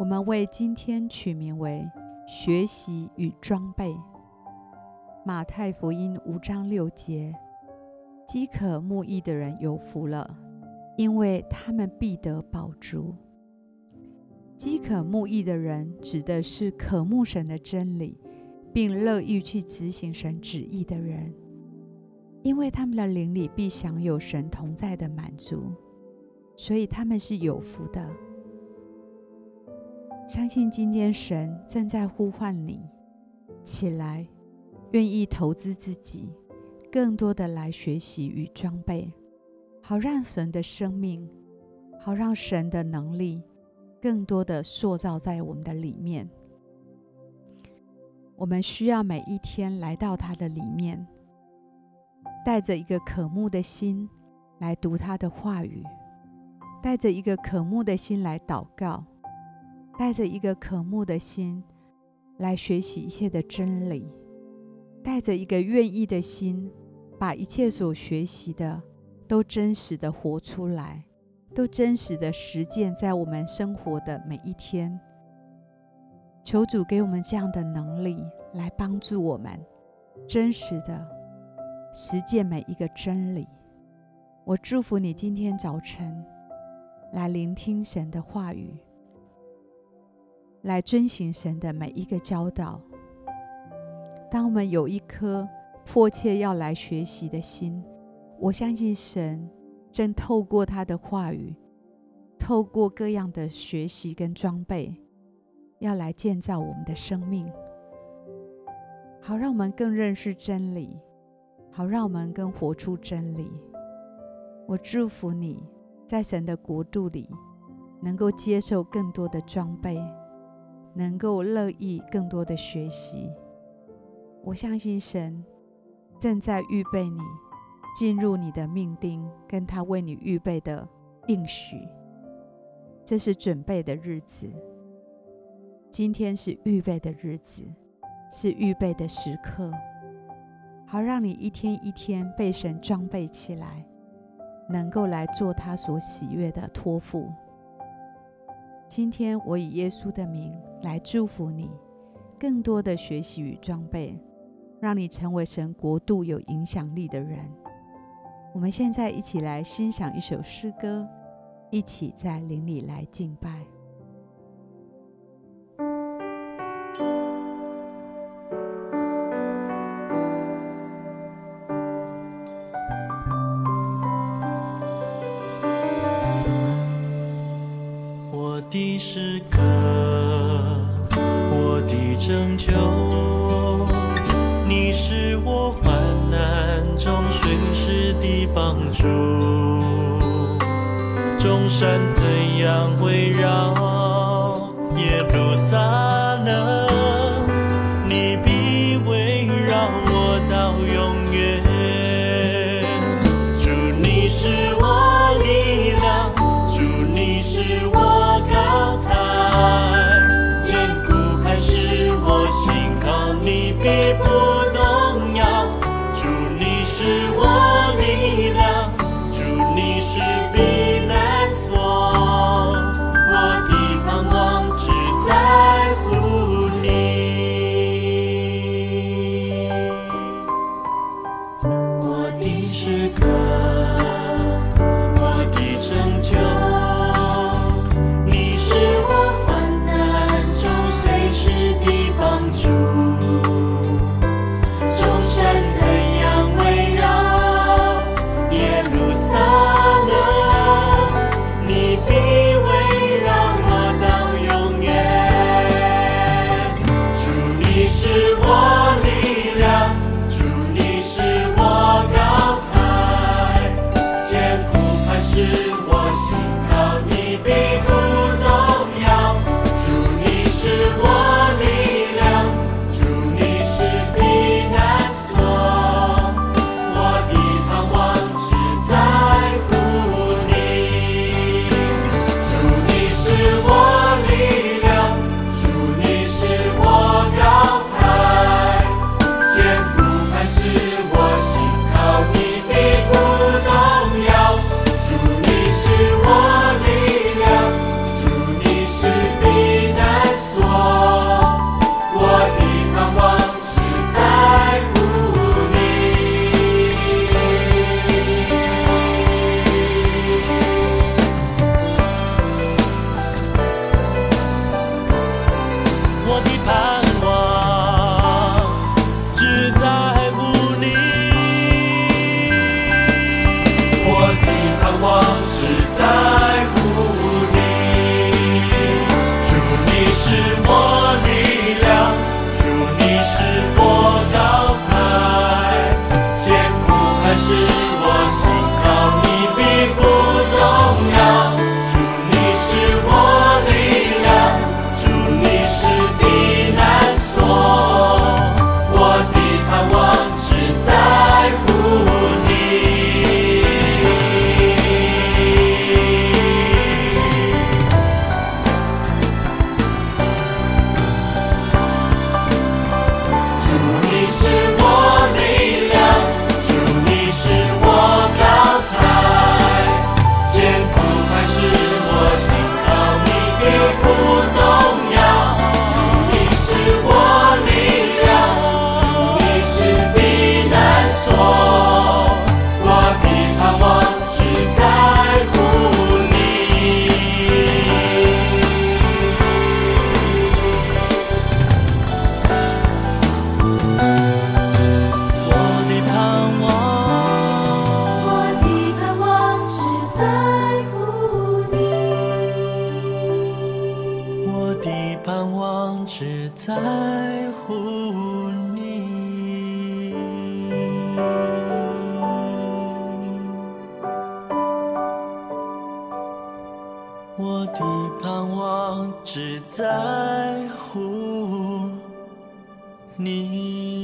我们为今天取名为“学习与装备”。马太福音五章六节：“饥渴慕义的人有福了，因为他们必得饱足。”饥渴慕义的人指的是渴慕神的真理，并乐意去执行神旨意的人，因为他们的灵里必享有神同在的满足，所以他们是有福的。相信今天神正在呼唤你起来，愿意投资自己，更多的来学习与装备，好让神的生命，好让神的能力，更多的塑造在我们的里面。我们需要每一天来到他的里面，带着一个渴慕的心来读他的话语，带着一个渴慕的心来祷告。带着一个渴慕的心来学习一切的真理，带着一个愿意的心，把一切所学习的都真实的活出来，都真实的实践在我们生活的每一天。求主给我们这样的能力，来帮助我们真实的实践每一个真理。我祝福你今天早晨来聆听神的话语。来遵行神的每一个教导。当我们有一颗迫切要来学习的心，我相信神正透过他的话语，透过各样的学习跟装备，要来建造我们的生命，好让我们更认识真理，好让我们更活出真理。我祝福你在神的国度里，能够接受更多的装备。能够乐意更多的学习，我相信神正在预备你进入你的命定，跟他为你预备的应许。这是准备的日子，今天是预备的日子，是预备的时刻，好让你一天一天被神装备起来，能够来做他所喜悦的托付。今天我以耶稣的名来祝福你，更多的学习与装备，让你成为神国度有影响力的人。我们现在一起来欣赏一首诗歌，一起在灵里来敬拜。的诗歌，我的拯救，你是我患难中随时的帮助。众山怎样围绕耶路撒我的盼望只在乎你。